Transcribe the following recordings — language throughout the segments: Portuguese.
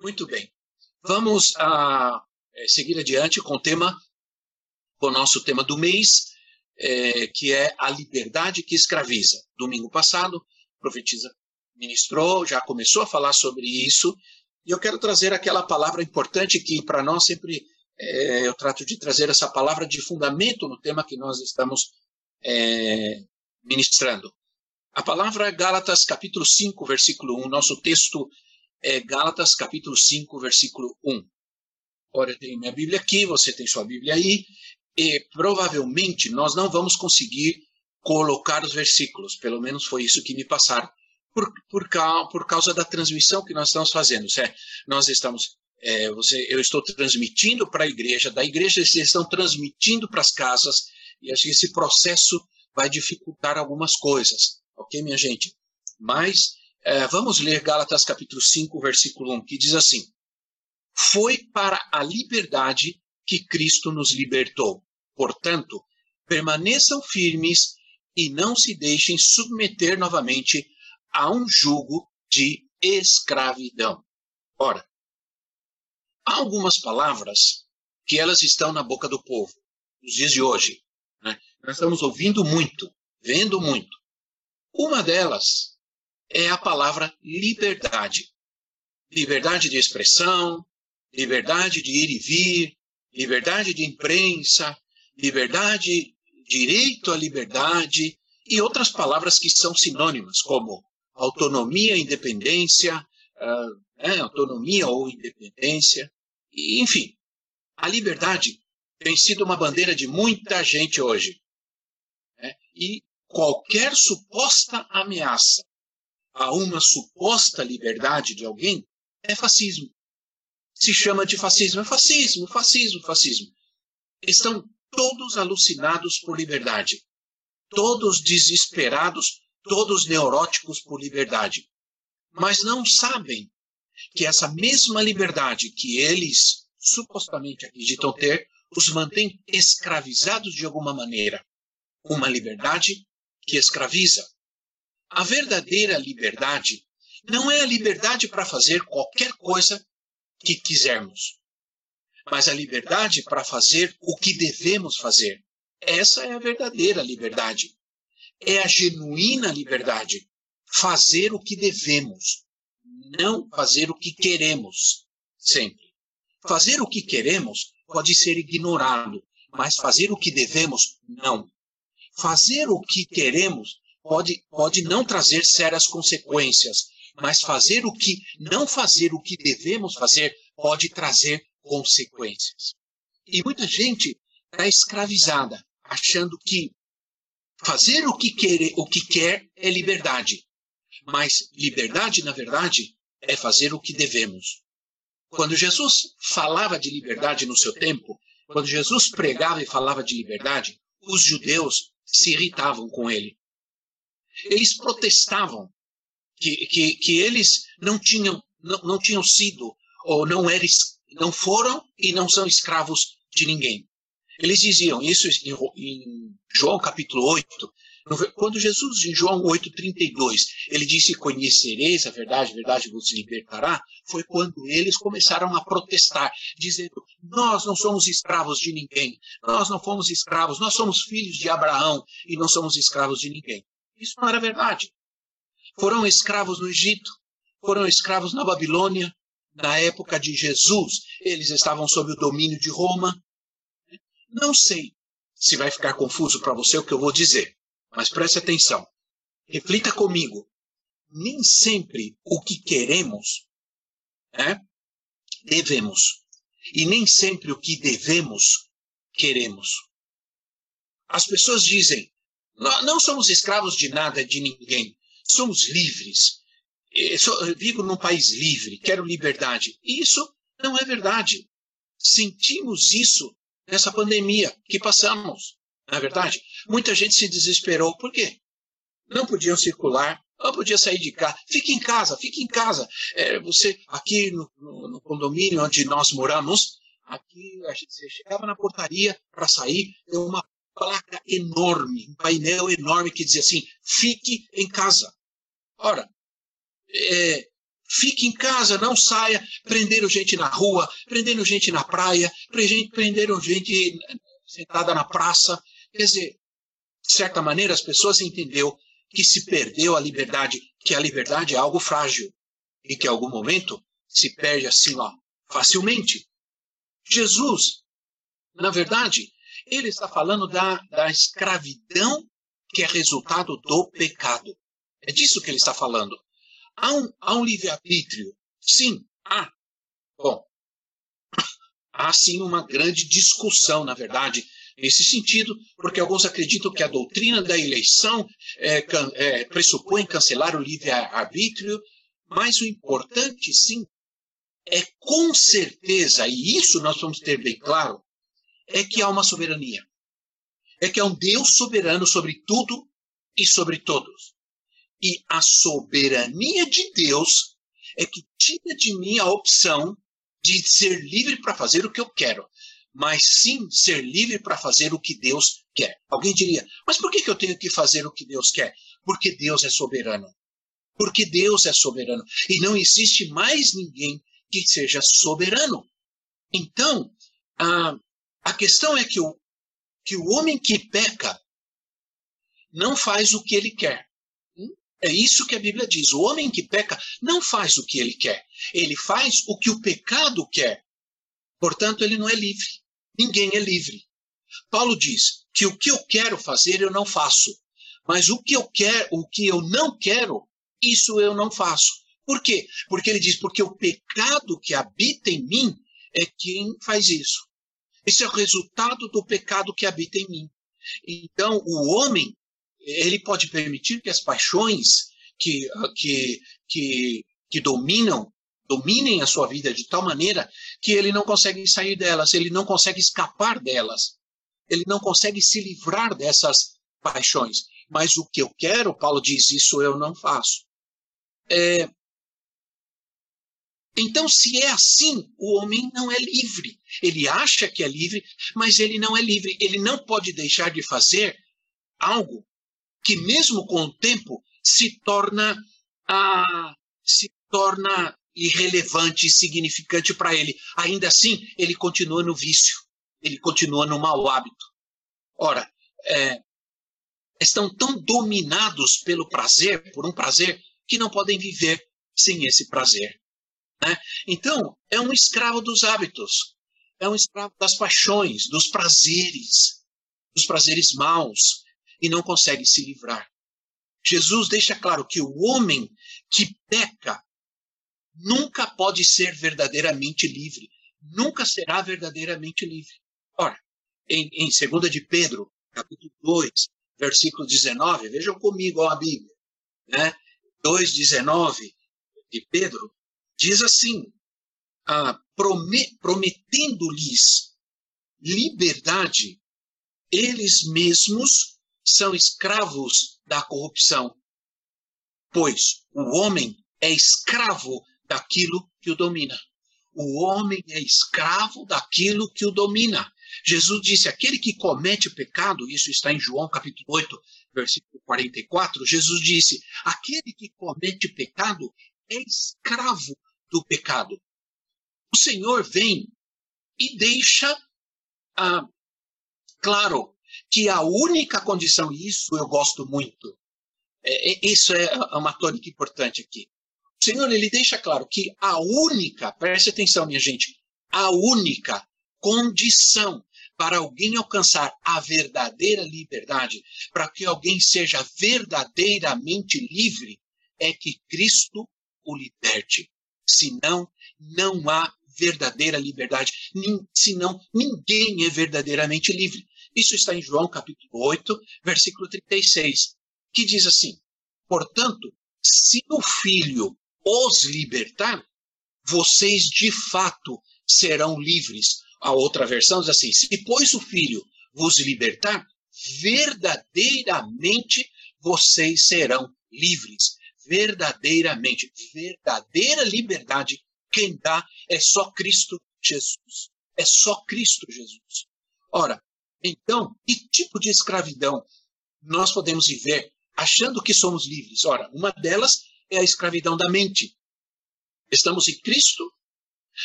Muito bem. Vamos uh, seguir adiante com o tema, com o nosso tema do mês, é, que é a liberdade que escraviza. Domingo passado, a profetisa ministrou, já começou a falar sobre isso, e eu quero trazer aquela palavra importante que para nós sempre é, eu trato de trazer essa palavra de fundamento no tema que nós estamos é, ministrando. A palavra é Gálatas capítulo 5, versículo 1. Nosso texto é Gálatas capítulo 5, versículo 1. Ora, eu tenho minha Bíblia aqui, você tem sua Bíblia aí, e provavelmente nós não vamos conseguir colocar os versículos, pelo menos foi isso que me passaram por, por, por causa da transmissão que nós estamos fazendo. Certo? Nós estamos, é, você, eu estou transmitindo para a igreja, da igreja vocês estão transmitindo para as casas, e acho que esse processo vai dificultar algumas coisas, ok, minha gente? Mas é, vamos ler Gálatas capítulo 5, versículo 1, que diz assim: Foi para a liberdade que Cristo nos libertou. Portanto, permaneçam firmes e não se deixem submeter novamente a um jugo de escravidão. Ora, há algumas palavras que elas estão na boca do povo nos dias de hoje. Né? Nós estamos ouvindo muito, vendo muito. Uma delas é a palavra liberdade. Liberdade de expressão, liberdade de ir e vir, liberdade de imprensa, liberdade, direito à liberdade e outras palavras que são sinônimas, como autonomia, independência, uh, autonomia ou independência, e, enfim. A liberdade tem sido uma bandeira de muita gente hoje. Né? E qualquer suposta ameaça a uma suposta liberdade de alguém é fascismo. Se chama de fascismo. É fascismo, fascismo, fascismo. Estão todos alucinados por liberdade. Todos desesperados todos neuróticos por liberdade, mas não sabem que essa mesma liberdade que eles supostamente acreditam ter os mantém escravizados de alguma maneira. Uma liberdade que escraviza. A verdadeira liberdade não é a liberdade para fazer qualquer coisa que quisermos, mas a liberdade para fazer o que devemos fazer. Essa é a verdadeira liberdade é a genuína liberdade. Fazer o que devemos, não fazer o que queremos, sempre. Fazer o que queremos pode ser ignorado, mas fazer o que devemos, não. Fazer o que queremos pode, pode não trazer sérias consequências, mas fazer o que não fazer o que devemos fazer pode trazer consequências. E muita gente está escravizada, achando que Fazer o que, quer, o que quer é liberdade. Mas liberdade, na verdade, é fazer o que devemos. Quando Jesus falava de liberdade no seu tempo, quando Jesus pregava e falava de liberdade, os judeus se irritavam com ele. Eles protestavam que, que, que eles não tinham, não, não tinham sido, ou não, eram, não foram e não são escravos de ninguém. Eles diziam isso em João capítulo 8, quando Jesus, em João 8,32, ele disse: Conhecereis a verdade, a verdade vos libertará, foi quando eles começaram a protestar, dizendo: Nós não somos escravos de ninguém, nós não fomos escravos, nós somos filhos de Abraão e não somos escravos de ninguém. Isso não era verdade. Foram escravos no Egito, foram escravos na Babilônia, na época de Jesus, eles estavam sob o domínio de Roma, não sei se vai ficar confuso para você o que eu vou dizer, mas preste atenção. Reflita comigo. Nem sempre o que queremos é, devemos. E nem sempre o que devemos queremos. As pessoas dizem: não somos escravos de nada, de ninguém. Somos livres. eu vivo num país livre, quero liberdade. Isso não é verdade. Sentimos isso nessa pandemia que passamos. Não é verdade? Muita gente se desesperou. Por quê? Não podiam circular, não podia sair de casa. Fique em casa, fique em casa. É, você, aqui no, no, no, condomínio onde nós moramos, aqui a gente, chegava na portaria para sair, tem uma placa enorme, um painel enorme que dizia assim: fique em casa. Ora, é, fique em casa, não saia. Prenderam gente na rua, prenderam gente na praia, prenderam gente sentada na praça. Quer dizer, de certa maneira, as pessoas entenderam que se perdeu a liberdade, que a liberdade é algo frágil e que em algum momento se perde assim, ó, facilmente. Jesus, na verdade, ele está falando da, da escravidão que é resultado do pecado. É disso que ele está falando. Há um, há um livre-arbítrio? Sim, há. Bom, há sim uma grande discussão, na verdade, nesse sentido, porque alguns acreditam que a doutrina da eleição é, é, pressupõe cancelar o livre-arbítrio, mas o importante, sim, é com certeza, e isso nós vamos ter bem claro, é que há uma soberania. É que há um Deus soberano sobre tudo e sobre todos. E a soberania de Deus é que tira de mim a opção de ser livre para fazer o que eu quero mas sim ser livre para fazer o que Deus quer. Alguém diria, mas por que, eu tenho que fazer o que Deus quer? Porque Deus é soberano. Porque Deus é soberano. E não existe mais ninguém que seja soberano. Então, a, a questão é que o, que o homem que peca não faz o que ele quer. Hum? É isso que a Bíblia diz. O homem que peca não faz o que ele quer. Ele faz o que o pecado quer. Portanto, ele não é livre ninguém é livre. Paulo diz que o que eu quero fazer eu não faço, mas o que eu quero, o que eu não quero, isso eu não faço. Por quê? Porque ele diz porque o pecado que habita em mim é quem faz isso. Esse é o resultado do pecado que habita em mim. Então, o homem, ele pode permitir que as paixões que, que, que, que dominam dominem a sua vida de tal maneira que ele não consegue sair delas, ele não consegue escapar delas, ele não consegue se livrar dessas paixões. Mas o que eu quero, Paulo diz, isso eu não faço. É... Então, se é assim, o homem não é livre. Ele acha que é livre, mas ele não é livre. Ele não pode deixar de fazer algo que, mesmo com o tempo, se torna, ah, se torna irrelevante e significante para ele. Ainda assim, ele continua no vício, ele continua no mau hábito. Ora, é, estão tão dominados pelo prazer, por um prazer, que não podem viver sem esse prazer. Né? Então, é um escravo dos hábitos, é um escravo das paixões, dos prazeres, dos prazeres maus, e não consegue se livrar. Jesus deixa claro que o homem que peca nunca pode ser verdadeiramente livre. Nunca será verdadeiramente livre. Ora, em, em 2 de Pedro, capítulo 2, versículo 19, vejam comigo ó, a Bíblia, né? 2,19 de Pedro, diz assim, ah, prometendo-lhes liberdade, eles mesmos são escravos da corrupção, pois o homem é escravo daquilo que o domina. O homem é escravo daquilo que o domina. Jesus disse: aquele que comete pecado, isso está em João capítulo 8, versículo 44. Jesus disse: aquele que comete pecado é escravo do pecado. O Senhor vem e deixa ah, claro que a única condição, e isso eu gosto muito, é, é isso é uma tônica importante aqui. O Senhor ele deixa claro que a única, preste atenção, minha gente, a única condição para alguém alcançar a verdadeira liberdade, para que alguém seja verdadeiramente livre, é que Cristo o liberte. Senão, não há verdadeira liberdade. Senão, ninguém é verdadeiramente livre. Isso está em João capítulo 8, versículo 36, que diz assim: Portanto, se o Filho os libertar, vocês de fato serão livres. A outra versão diz assim: se pois o Filho vos libertar, verdadeiramente vocês serão livres. Verdadeiramente, verdadeira liberdade, quem dá é só Cristo Jesus. É só Cristo Jesus. Ora, então, que tipo de escravidão nós podemos viver achando que somos livres? Ora, uma delas é a escravidão da mente. Estamos em Cristo,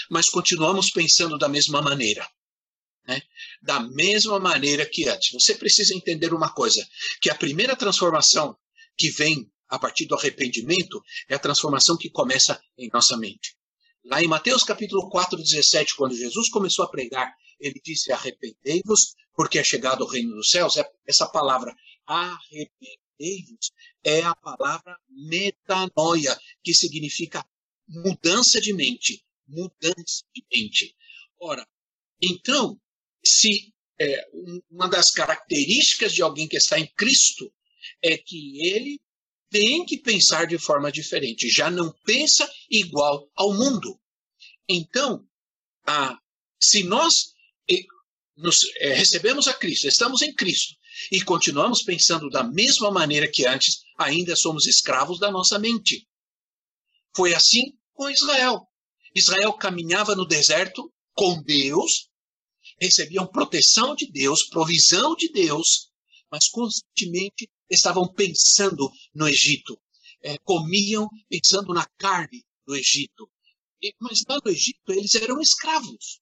mas continuamos pensando da mesma maneira. Né? Da mesma maneira que antes. Você precisa entender uma coisa: que a primeira transformação que vem a partir do arrependimento é a transformação que começa em nossa mente. Lá em Mateus capítulo 4, 17, quando Jesus começou a pregar, ele disse: Arrependei-vos, porque é chegado o reino dos céus. É essa palavra, arrependei-vos, é a palavra metanoia, que significa mudança de mente. Mudança de mente. Ora, então, se é, uma das características de alguém que está em Cristo é que ele tem que pensar de forma diferente, já não pensa igual ao mundo. Então, ah, se nós nos, é, recebemos a Cristo, estamos em Cristo e continuamos pensando da mesma maneira que antes, ainda somos escravos da nossa mente. Foi assim com Israel. Israel caminhava no deserto com Deus, recebiam proteção de Deus, provisão de Deus, mas constantemente estavam pensando no Egito. É, comiam pensando na carne do Egito. E, mas lá no Egito eles eram escravos.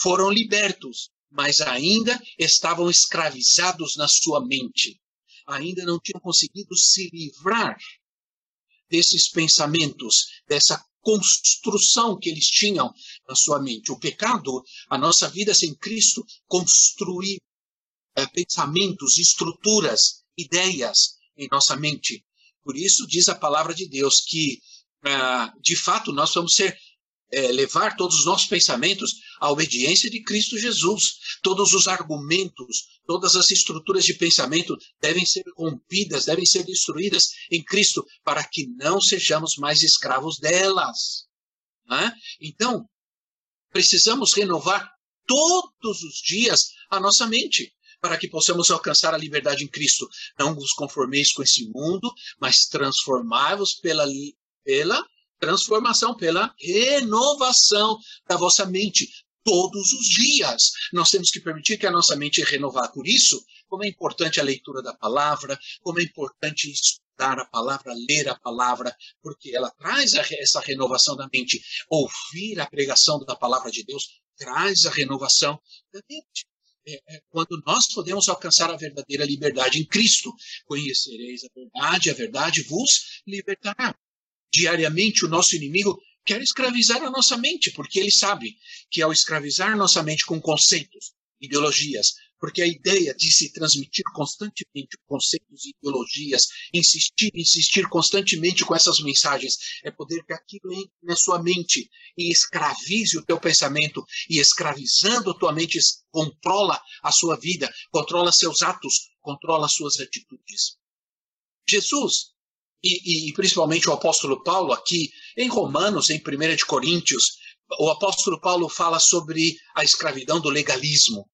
Foram libertos, mas ainda estavam escravizados na sua mente. Ainda não tinham conseguido se livrar desses pensamentos, dessa construção que eles tinham na sua mente. O pecado, a nossa vida sem Cristo, construiu é, pensamentos, estruturas, ideias em nossa mente. Por isso diz a palavra de Deus que, ah, de fato, nós vamos ser é, levar todos os nossos pensamentos à obediência de Cristo Jesus. Todos os argumentos, todas as estruturas de pensamento devem ser rompidas, devem ser destruídas em Cristo, para que não sejamos mais escravos delas. Né? Então, precisamos renovar todos os dias a nossa mente para que possamos alcançar a liberdade em Cristo. Não vos conformeis com esse mundo, mas transformai-vos pela, pela transformação, pela renovação da vossa mente. Todos os dias. Nós temos que permitir que a nossa mente renovar. Por isso, como é importante a leitura da palavra, como é importante estudar a palavra, ler a palavra, porque ela traz essa renovação da mente. Ouvir a pregação da palavra de Deus traz a renovação da mente. É, é, quando nós podemos alcançar a verdadeira liberdade em Cristo. Conhecereis a verdade, a verdade vos libertará. Diariamente, o nosso inimigo quer escravizar a nossa mente, porque ele sabe que ao escravizar nossa mente com conceitos, ideologias, porque a ideia de se transmitir constantemente conceitos e ideologias, insistir, insistir constantemente com essas mensagens, é poder que aquilo entre na sua mente e escravize o teu pensamento, e escravizando a tua mente, controla a sua vida, controla seus atos, controla suas atitudes. Jesus, e, e principalmente o apóstolo Paulo, aqui em Romanos, em 1 de Coríntios, o apóstolo Paulo fala sobre a escravidão do legalismo.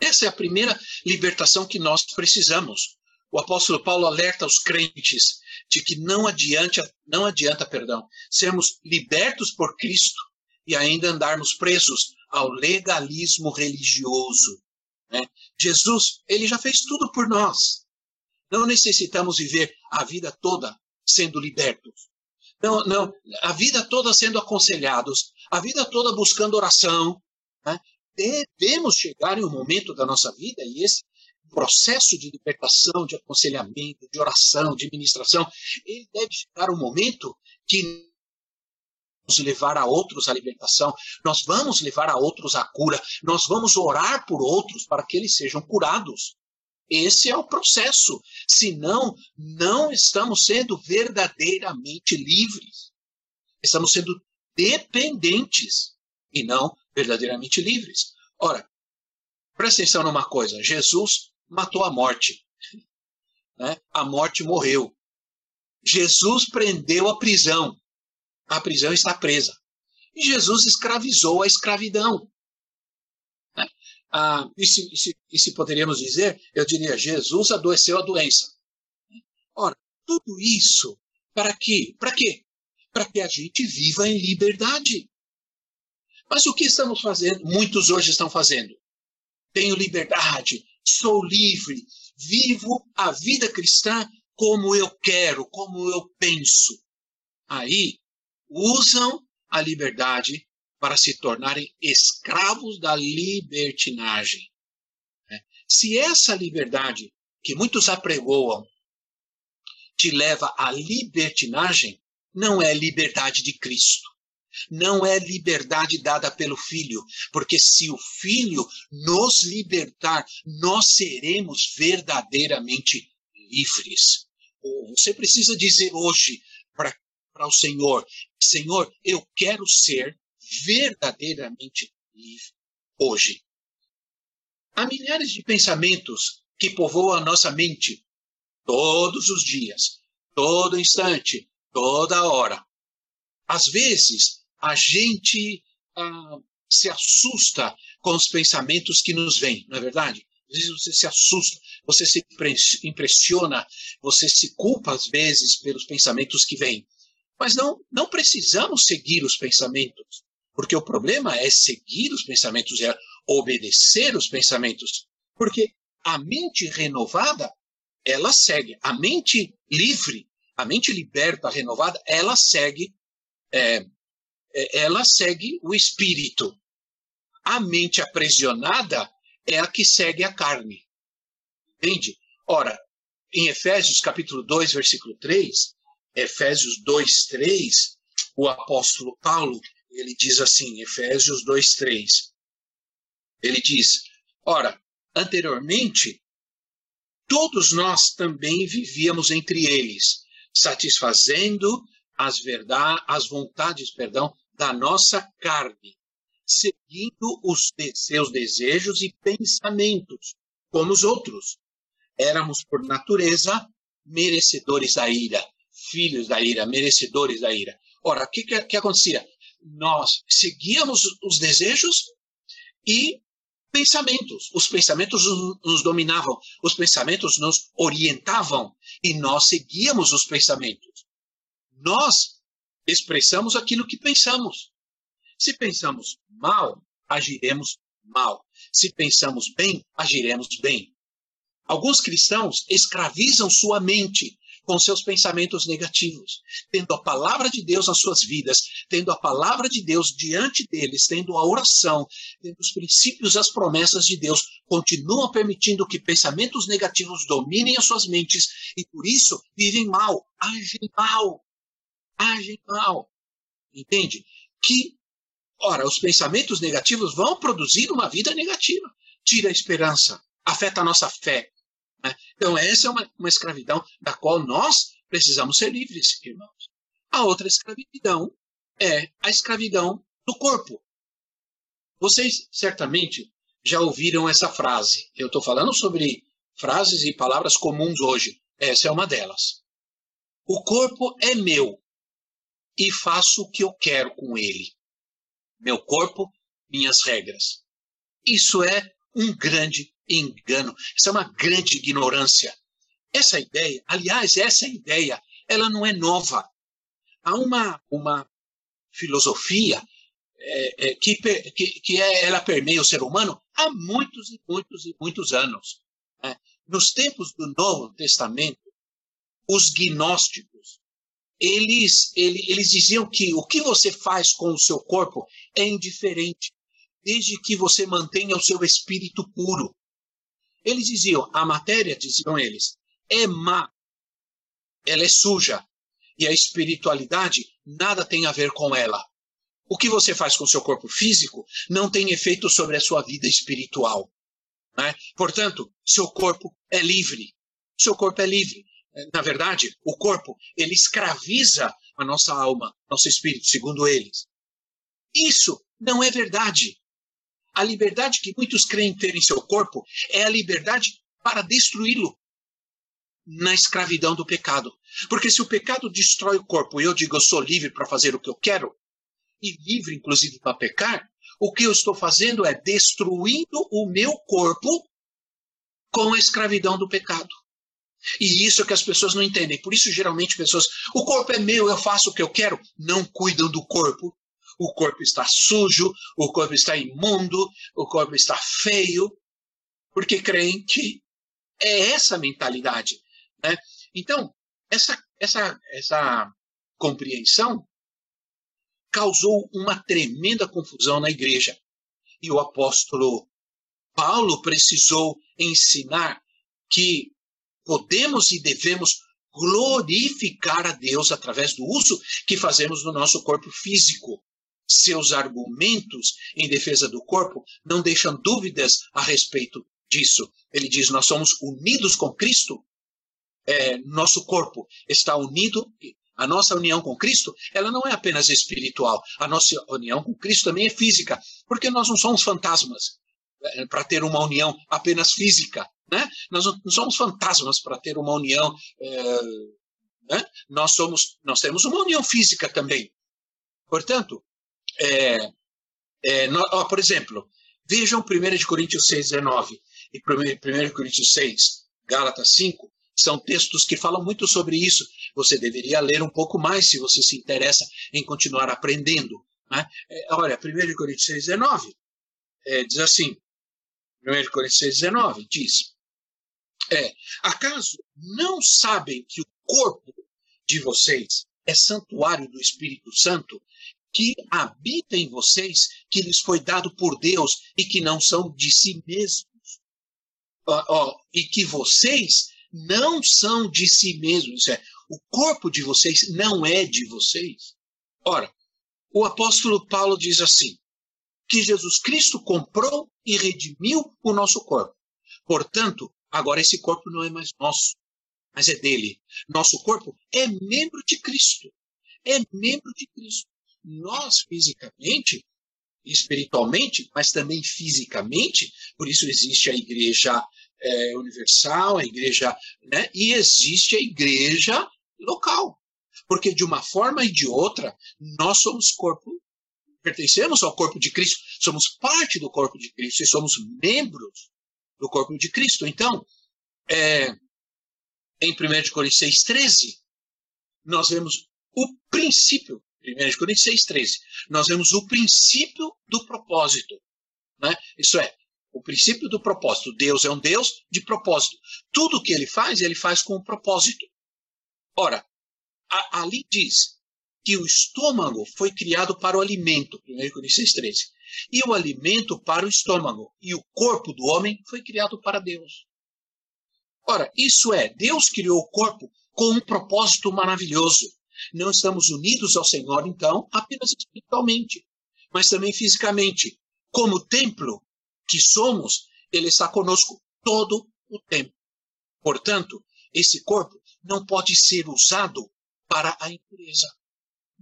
Essa é a primeira libertação que nós precisamos. O apóstolo Paulo alerta os crentes de que não adianta, não adianta, perdão, sermos libertos por Cristo e ainda andarmos presos ao legalismo religioso. Né? Jesus, ele já fez tudo por nós. Não necessitamos viver a vida toda sendo libertos. Não, não, a vida toda sendo aconselhados, a vida toda buscando oração, né? devemos chegar em um momento da nossa vida, e esse processo de libertação, de aconselhamento, de oração, de ministração, ele deve chegar um momento que nos levar a outros à libertação, nós vamos levar a outros à cura, nós vamos orar por outros para que eles sejam curados. Esse é o processo. Senão, não estamos sendo verdadeiramente livres. Estamos sendo dependentes e não verdadeiramente livres. Ora, presta atenção numa coisa: Jesus matou a morte. Né? A morte morreu. Jesus prendeu a prisão. A prisão está presa. E Jesus escravizou a escravidão. Né? Ah, e, se, e, se, e se poderíamos dizer, eu diria, Jesus adoeceu a doença. Ora, tudo isso para quê? Para quê? Para que a gente viva em liberdade. Mas o que estamos fazendo? Muitos hoje estão fazendo. Tenho liberdade, sou livre, vivo a vida cristã como eu quero, como eu penso. Aí usam a liberdade para se tornarem escravos da libertinagem. Né? Se essa liberdade que muitos apregoam te leva à libertinagem, não é liberdade de Cristo. Não é liberdade dada pelo Filho, porque se o Filho nos libertar, nós seremos verdadeiramente livres. Você precisa dizer hoje para o Senhor: Senhor, eu quero ser verdadeiramente livre hoje. Há milhares de pensamentos que povoam a nossa mente todos os dias, todo instante, toda hora. Às vezes, a gente ah, se assusta com os pensamentos que nos vêm, não é verdade? Às vezes você se assusta, você se impressiona, você se culpa às vezes pelos pensamentos que vêm. Mas não, não precisamos seguir os pensamentos, porque o problema é seguir os pensamentos, é obedecer os pensamentos. Porque a mente renovada, ela segue. A mente livre, a mente liberta, renovada, ela segue, é, é ela segue o espírito. A mente aprisionada é a que segue a carne. Entende? Ora, em Efésios capítulo 2, versículo 3, Efésios 2, 3, o apóstolo Paulo, ele diz assim, Efésios 2, 3, ele diz, ora, anteriormente, todos nós também vivíamos entre eles, satisfazendo as verdades, as vontades, perdão, da nossa carne, seguindo os seus desejos e pensamentos, como os outros. Éramos, por natureza, merecedores da ira, filhos da ira, merecedores da ira. Ora, o que, que, que acontecia? Nós seguíamos os desejos e pensamentos. Os pensamentos nos dominavam, os pensamentos nos orientavam e nós seguíamos os pensamentos. Nós expressamos aquilo que pensamos. Se pensamos mal, agiremos mal. Se pensamos bem, agiremos bem. Alguns cristãos escravizam sua mente com seus pensamentos negativos, tendo a palavra de Deus nas suas vidas, tendo a palavra de Deus diante deles, tendo a oração, tendo os princípios e as promessas de Deus, continuam permitindo que pensamentos negativos dominem as suas mentes e por isso vivem mal, agem mal, agem mal. Entende? Que, ora, os pensamentos negativos vão produzir uma vida negativa, tira a esperança, afeta a nossa fé, né? Então, essa é uma, uma escravidão da qual nós precisamos ser livres, irmãos. A outra escravidão é a escravidão do corpo. Vocês certamente já ouviram essa frase. Eu estou falando sobre frases e palavras comuns hoje. Essa é uma delas. O corpo é meu e faço o que eu quero com ele. Meu corpo, minhas regras. Isso é um grande engano. Isso é uma grande ignorância. Essa ideia, aliás, essa ideia, ela não é nova. Há uma, uma filosofia é, é, que, que, que é, ela permeia o ser humano há muitos e muitos e muitos anos. Né? Nos tempos do Novo Testamento, os gnósticos, eles, eles, eles diziam que o que você faz com o seu corpo é indiferente, desde que você mantenha o seu espírito puro. Eles diziam, a matéria, diziam eles, é má, ela é suja, e a espiritualidade nada tem a ver com ela. O que você faz com o seu corpo físico não tem efeito sobre a sua vida espiritual. Né? Portanto, seu corpo é livre. Seu corpo é livre. Na verdade, o corpo ele escraviza a nossa alma, nosso espírito, segundo eles. Isso não é verdade. A liberdade que muitos creem ter em seu corpo é a liberdade para destruí-lo. na escravidão do pecado. Porque se o pecado destrói o corpo e eu digo eu sou livre para fazer o que eu quero, e livre inclusive para pecar, o que eu estou fazendo é destruindo o meu corpo com a escravidão do pecado. E isso é que as pessoas não entendem. Por isso, geralmente, pessoas, o corpo é meu, eu faço o que eu quero, não cuidam do corpo. O corpo está sujo, o corpo está imundo, o corpo está feio, porque creem que é essa mentalidade. Né? Então, essa, essa, essa compreensão causou uma tremenda confusão na igreja. E o apóstolo Paulo precisou ensinar que podemos e devemos glorificar a Deus através do uso que fazemos do nosso corpo físico. Seus argumentos em defesa do corpo não deixam dúvidas a respeito disso. Ele diz: Nós somos unidos com Cristo. É, nosso corpo está unido. A nossa união com Cristo, ela não é apenas espiritual. A nossa união com Cristo também é física, porque nós não somos fantasmas é, para ter uma união apenas física. Né? Nós não somos fantasmas para ter uma união. É, né? Nós somos, nós temos uma união física também. Portanto, é, é, ó, por exemplo, vejam 1 Coríntios 6, 19 e 1 Coríntios 6, Gálatas 5, são textos que falam muito sobre isso. Você deveria ler um pouco mais se você se interessa em continuar aprendendo. Né? É, olha, 1 Coríntios 6, 19 é, diz assim: 1 Coríntios 6, 19 diz: é, acaso não sabem que o corpo de vocês é santuário do Espírito Santo que habita em vocês, que lhes foi dado por Deus e que não são de si mesmos? Ó, ó, e que vocês não são de si mesmos, isso é, o corpo de vocês não é de vocês. Ora, o apóstolo Paulo diz assim: que Jesus Cristo comprou e redimiu o nosso corpo. Portanto, Agora, esse corpo não é mais nosso, mas é dele. Nosso corpo é membro de Cristo. É membro de Cristo. Nós, fisicamente, espiritualmente, mas também fisicamente, por isso existe a igreja é, universal, a igreja, né? E existe a igreja local. Porque de uma forma e de outra, nós somos corpo, pertencemos ao corpo de Cristo, somos parte do corpo de Cristo e somos membros do corpo de Cristo. Então, é, em 1 Coríntios 6,13, nós vemos o princípio, 1 Coríntios 6,13, nós vemos o princípio do propósito. Né? Isso é, o princípio do propósito. Deus é um Deus de propósito. Tudo que ele faz, ele faz com um propósito. Ora, a, ali diz que o estômago foi criado para o alimento, 1 Coríntios 6,13 e o alimento para o estômago, e o corpo do homem foi criado para Deus. Ora, isso é, Deus criou o corpo com um propósito maravilhoso. Não estamos unidos ao Senhor, então, apenas espiritualmente, mas também fisicamente. Como templo que somos, Ele está conosco todo o tempo. Portanto, esse corpo não pode ser usado para a impureza.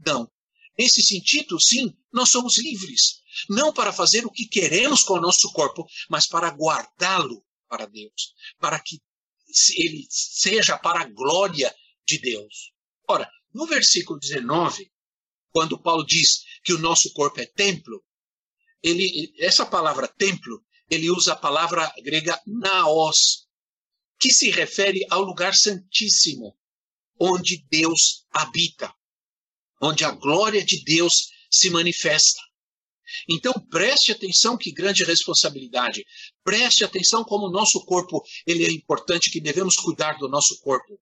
Não. Nesse sentido, sim, nós somos livres não para fazer o que queremos com o nosso corpo, mas para guardá-lo para Deus, para que ele seja para a glória de Deus. Ora, no versículo 19, quando Paulo diz que o nosso corpo é templo, ele, essa palavra templo, ele usa a palavra grega naos, que se refere ao lugar santíssimo, onde Deus habita, onde a glória de Deus se manifesta. Então preste atenção que grande responsabilidade. Preste atenção como o nosso corpo ele é importante, que devemos cuidar do nosso corpo.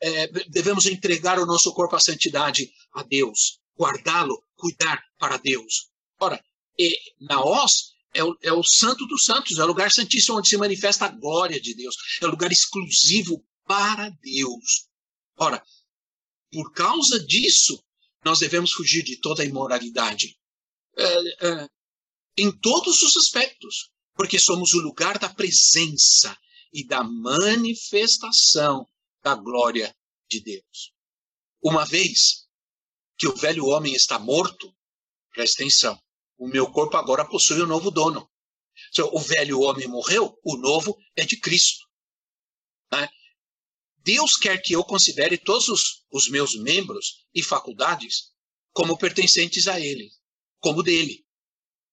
É, devemos entregar o nosso corpo à santidade a Deus, guardá-lo, cuidar para Deus. Ora, e, Naós é o, é o santo dos santos, é o lugar santíssimo onde se manifesta a glória de Deus, é o lugar exclusivo para Deus. Ora, por causa disso, nós devemos fugir de toda a imoralidade é, é, em todos os aspectos, porque somos o lugar da presença e da manifestação da glória de Deus. Uma vez que o velho homem está morto, presta atenção, o meu corpo agora possui um novo dono. O velho homem morreu, o novo é de Cristo. Né? Deus quer que eu considere todos os, os meus membros e faculdades como pertencentes a Ele, como dele.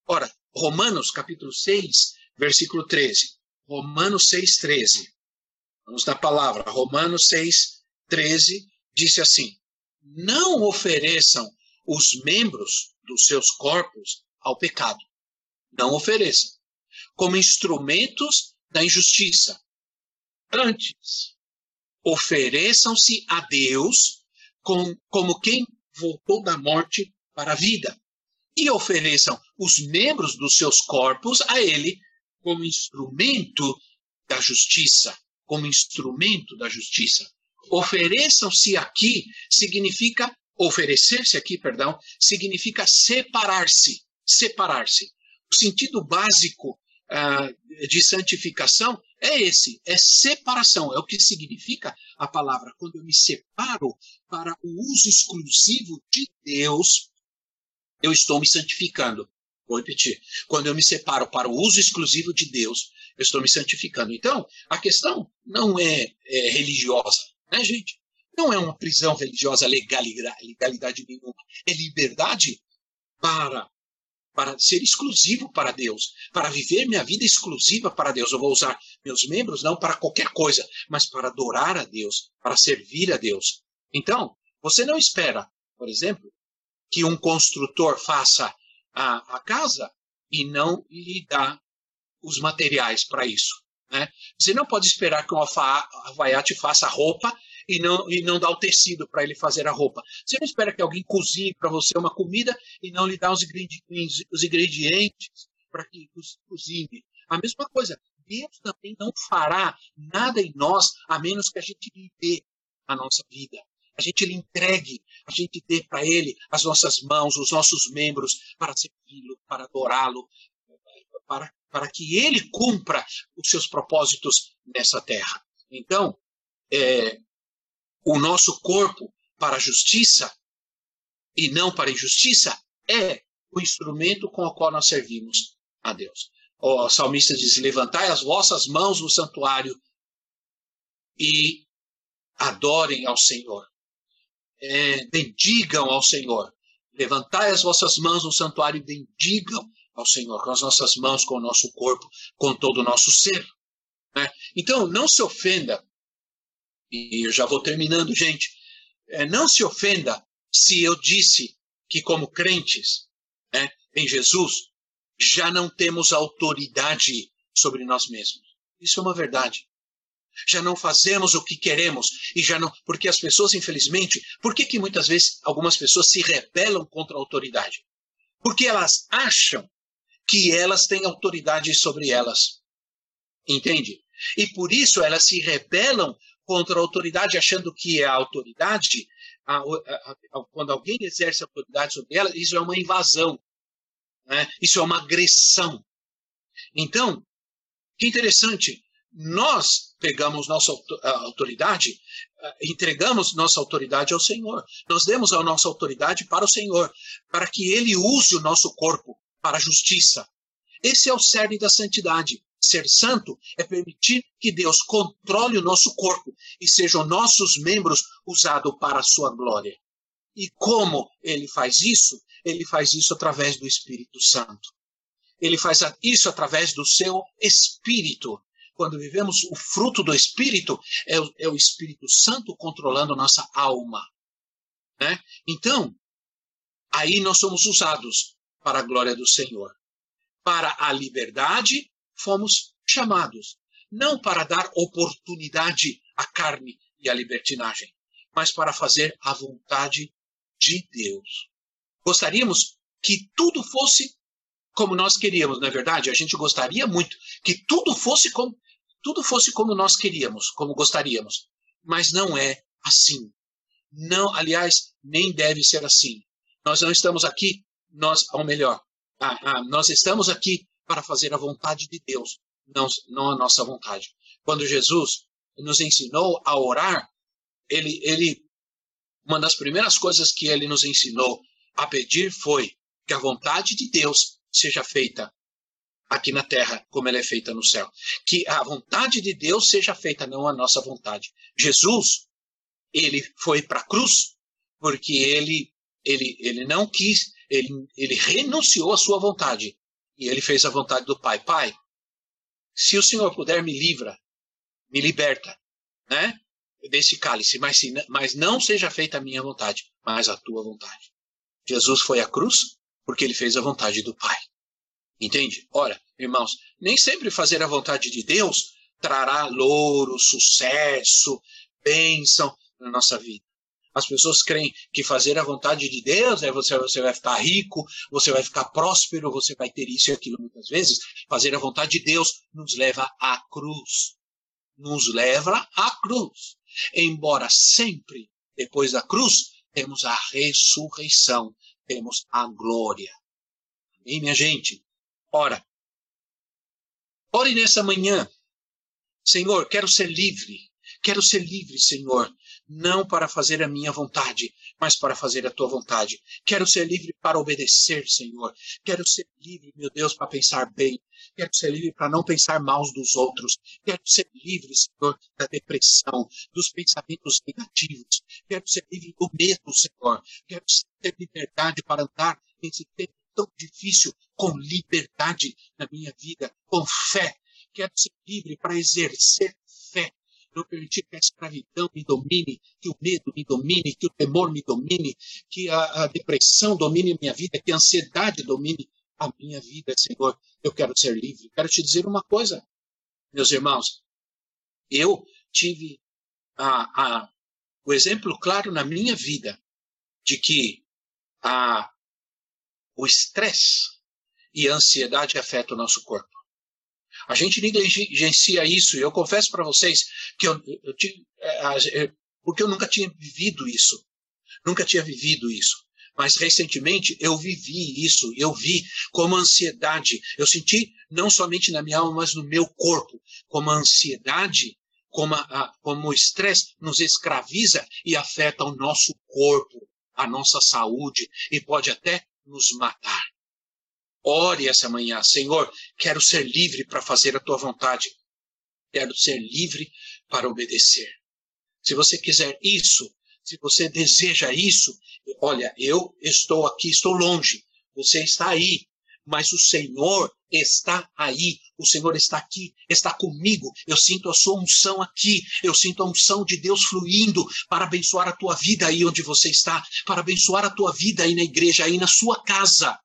Ora, Romanos capítulo 6, versículo 13. Romanos 6, 13. Vamos na palavra. Romanos 6, 13 disse assim: Não ofereçam os membros dos seus corpos ao pecado. Não ofereçam. Como instrumentos da injustiça. Antes, ofereçam-se a Deus com, como quem voltou da morte para a vida. E ofereçam os membros dos seus corpos a Ele como instrumento da justiça. Como instrumento da justiça. Ofereçam-se aqui significa oferecer-se aqui, perdão, significa separar-se, separar-se. O sentido básico uh, de santificação é esse, é separação, é o que significa a palavra. Quando eu me separo para o uso exclusivo de Deus, eu estou me santificando. Vou repetir. Quando eu me separo para o uso exclusivo de Deus, eu estou me santificando. Então, a questão não é, é religiosa, né, gente? Não é uma prisão religiosa legalidade, legalidade nenhuma. É liberdade para para ser exclusivo para Deus, para viver minha vida exclusiva para Deus. Eu vou usar meus membros não para qualquer coisa, mas para adorar a Deus, para servir a Deus. Então, você não espera, por exemplo, que um construtor faça a, a casa e não lhe dá os materiais para isso. Né? Você não pode esperar que um alfaiate faça roupa e não, e não dá o tecido para ele fazer a roupa. Você não espera que alguém cozinhe para você uma comida e não lhe dá os ingredientes, os ingredientes para que cozinhe. A mesma coisa, Deus também não fará nada em nós a menos que a gente lhe dê a nossa vida. A gente lhe entregue, a gente dê para Ele as nossas mãos, os nossos membros, para servi-lo, para adorá-lo, para, para que Ele cumpra os seus propósitos nessa terra. Então, é, o nosso corpo para a justiça e não para a injustiça é o instrumento com o qual nós servimos a Deus. O salmista diz: Levantai as vossas mãos no santuário e adorem ao Senhor. É, bendigam ao Senhor. Levantai as vossas mãos no santuário e bendigam ao Senhor com as nossas mãos, com o nosso corpo, com todo o nosso ser. Né? Então, não se ofenda e eu já vou terminando, gente. É, não se ofenda se eu disse que, como crentes né, em Jesus, já não temos autoridade sobre nós mesmos. Isso é uma verdade. Já não fazemos o que queremos e já não, porque as pessoas, infelizmente, por que que muitas vezes algumas pessoas se rebelam contra a autoridade? Porque elas acham que elas têm autoridade sobre elas. Entende? E por isso elas se rebelam contra a autoridade, achando que é a autoridade, a, a, a, quando alguém exerce autoridade sobre ela, isso é uma invasão, né? isso é uma agressão. Então, que interessante, nós pegamos nossa autoridade, entregamos nossa autoridade ao Senhor. Nós demos a nossa autoridade para o Senhor, para que Ele use o nosso corpo para a justiça. Esse é o cerne da santidade. Ser santo é permitir que Deus controle o nosso corpo e sejam nossos membros usados para a sua glória. E como ele faz isso? Ele faz isso através do Espírito Santo. Ele faz isso através do seu Espírito. Quando vivemos o fruto do Espírito, é o, é o Espírito Santo controlando nossa alma. Né? Então, aí nós somos usados para a glória do Senhor. Para a liberdade fomos chamados, não para dar oportunidade à carne e à libertinagem, mas para fazer a vontade de Deus. Gostaríamos que tudo fosse como nós queríamos, não é verdade? A gente gostaria muito que tudo fosse como tudo fosse como nós queríamos, como gostaríamos, mas não é assim. Não, aliás, nem deve ser assim. Nós não estamos aqui, nós, ou melhor, ah, ah, nós estamos aqui para fazer a vontade de Deus, não, não a nossa vontade. Quando Jesus nos ensinou a orar, ele, ele, uma das primeiras coisas que ele nos ensinou a pedir foi que a vontade de Deus seja feita aqui na terra como ela é feita no céu. Que a vontade de Deus seja feita, não a nossa vontade. Jesus, ele foi para a cruz porque ele, ele, ele não quis, ele, ele renunciou à sua vontade e ele fez a vontade do Pai. Pai, se o Senhor puder, me livra, me liberta, né? Desse cálice, mas, se, mas não seja feita a minha vontade, mas a tua vontade. Jesus foi à cruz porque ele fez a vontade do Pai. Entende? Ora, irmãos, nem sempre fazer a vontade de Deus trará louro, sucesso, bênção na nossa vida. As pessoas creem que fazer a vontade de Deus é você, você vai ficar rico, você vai ficar próspero, você vai ter isso e aquilo muitas vezes. Fazer a vontade de Deus nos leva à cruz. Nos leva à cruz. Embora sempre, depois da cruz, temos a ressurreição, temos a glória. Amém, minha gente? Ora, ore nessa manhã. Senhor, quero ser livre. Quero ser livre, Senhor não para fazer a minha vontade, mas para fazer a tua vontade. Quero ser livre para obedecer, Senhor. Quero ser livre, meu Deus, para pensar bem. Quero ser livre para não pensar mal dos outros. Quero ser livre, Senhor, da depressão, dos pensamentos negativos. Quero ser livre do medo, Senhor. Quero ter liberdade para andar nesse tempo tão difícil com liberdade na minha vida, com fé. Quero ser livre para exercer fé não permitir que a escravidão me domine, que o medo me domine, que o temor me domine, que a, a depressão domine a minha vida, que a ansiedade domine a minha vida, Senhor. Eu quero ser livre. Quero te dizer uma coisa, meus irmãos. Eu tive a, a, o exemplo claro na minha vida de que a, o estresse e a ansiedade afetam o nosso corpo. A gente negligencia isso. E eu confesso para vocês que eu, eu, é, é, porque eu nunca tinha vivido isso. Nunca tinha vivido isso. Mas recentemente eu vivi isso, eu vi como a ansiedade, eu senti não somente na minha alma, mas no meu corpo, como a ansiedade, como, a, como o estresse nos escraviza e afeta o nosso corpo, a nossa saúde e pode até nos matar. Ore essa manhã, Senhor, quero ser livre para fazer a tua vontade. Quero ser livre para obedecer. Se você quiser isso, se você deseja isso, olha, eu estou aqui, estou longe. Você está aí, mas o Senhor está aí, o Senhor está aqui, está comigo. Eu sinto a sua unção aqui, eu sinto a unção de Deus fluindo para abençoar a tua vida aí onde você está, para abençoar a tua vida aí na igreja, aí na sua casa.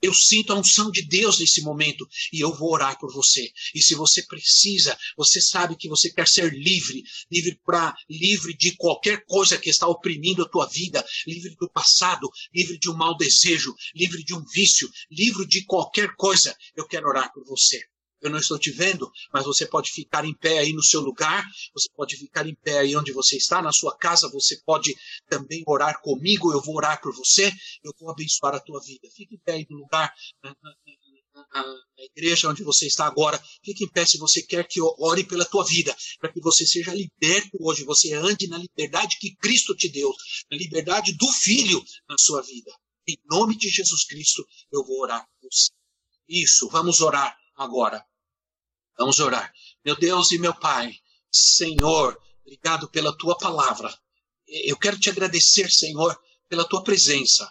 Eu sinto a unção de Deus nesse momento e eu vou orar por você. E se você precisa, você sabe que você quer ser livre, livre para livre de qualquer coisa que está oprimindo a tua vida, livre do passado, livre de um mau desejo, livre de um vício, livre de qualquer coisa. Eu quero orar por você. Eu não estou te vendo, mas você pode ficar em pé aí no seu lugar, você pode ficar em pé aí onde você está, na sua casa, você pode também orar comigo, eu vou orar por você, eu vou abençoar a tua vida. Fique em pé aí no lugar, na, na, na, igreja onde você está agora, fique em pé se você quer que eu ore pela tua vida, para que você seja liberto hoje, você ande na liberdade que Cristo te deu, na liberdade do Filho na sua vida. Em nome de Jesus Cristo, eu vou orar por você. Isso, vamos orar agora. Vamos orar. Meu Deus e meu Pai, Senhor, obrigado pela tua palavra. Eu quero te agradecer, Senhor, pela tua presença,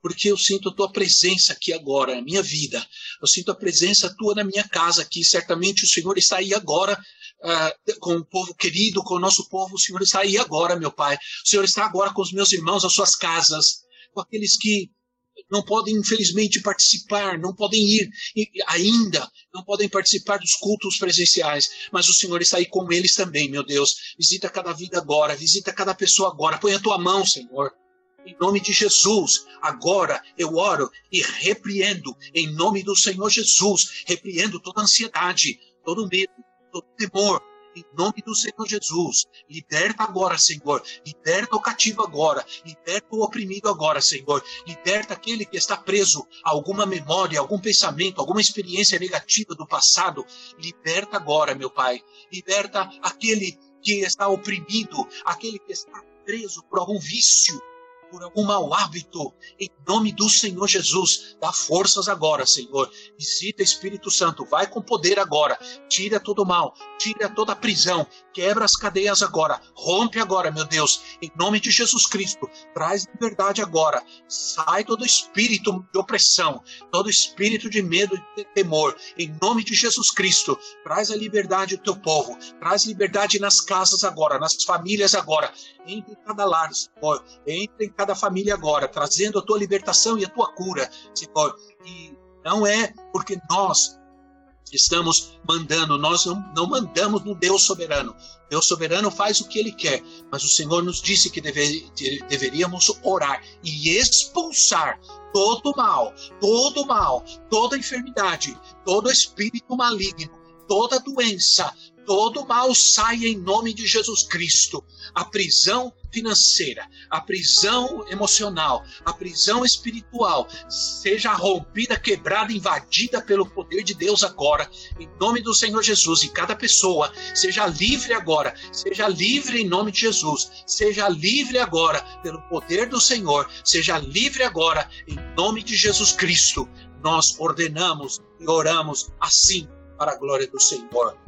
porque eu sinto a tua presença aqui agora, na minha vida. Eu sinto a presença tua na minha casa aqui. Certamente o Senhor está aí agora uh, com o povo querido, com o nosso povo. O Senhor está aí agora, meu Pai. O Senhor está agora com os meus irmãos, as suas casas, com aqueles que não podem, infelizmente, participar, não podem ir ainda, não podem participar dos cultos presenciais, mas o Senhor está aí com eles também, meu Deus. Visita cada vida agora, visita cada pessoa agora. Põe a tua mão, Senhor. Em nome de Jesus, agora eu oro e repreendo, em nome do Senhor Jesus, repreendo toda ansiedade, todo medo, todo temor, em nome do Senhor Jesus. Liberta agora, Senhor. Liberta o cativo agora. Liberta o oprimido agora, Senhor. Liberta aquele que está preso a alguma memória, algum pensamento, alguma experiência negativa do passado. Liberta agora, meu Pai. Liberta aquele que está oprimido, aquele que está preso por algum vício por algum mau hábito, em nome do Senhor Jesus, dá forças agora, Senhor. Visita Espírito Santo, vai com poder agora, tira todo o mal, tira toda a prisão, quebra as cadeias agora, rompe agora, meu Deus, em nome de Jesus Cristo, traz liberdade agora, sai todo espírito de opressão, todo espírito de medo e de temor, em nome de Jesus Cristo, traz a liberdade do teu povo, traz liberdade nas casas agora, nas famílias agora, entre cada lar, Senhor, entre em cada família agora, trazendo a tua libertação e a tua cura, Senhor. E não é porque nós estamos mandando, nós não, não mandamos no Deus soberano. Deus soberano faz o que ele quer, mas o Senhor nos disse que deve, deveríamos orar e expulsar todo mal, todo mal, toda enfermidade, todo espírito maligno, toda doença, todo mal sai em nome de Jesus Cristo. A prisão financeira, a prisão emocional, a prisão espiritual seja rompida, quebrada, invadida pelo poder de Deus agora, em nome do Senhor Jesus. E cada pessoa seja livre agora, seja livre em nome de Jesus, seja livre agora pelo poder do Senhor, seja livre agora em nome de Jesus Cristo. Nós ordenamos e oramos assim para a glória do Senhor.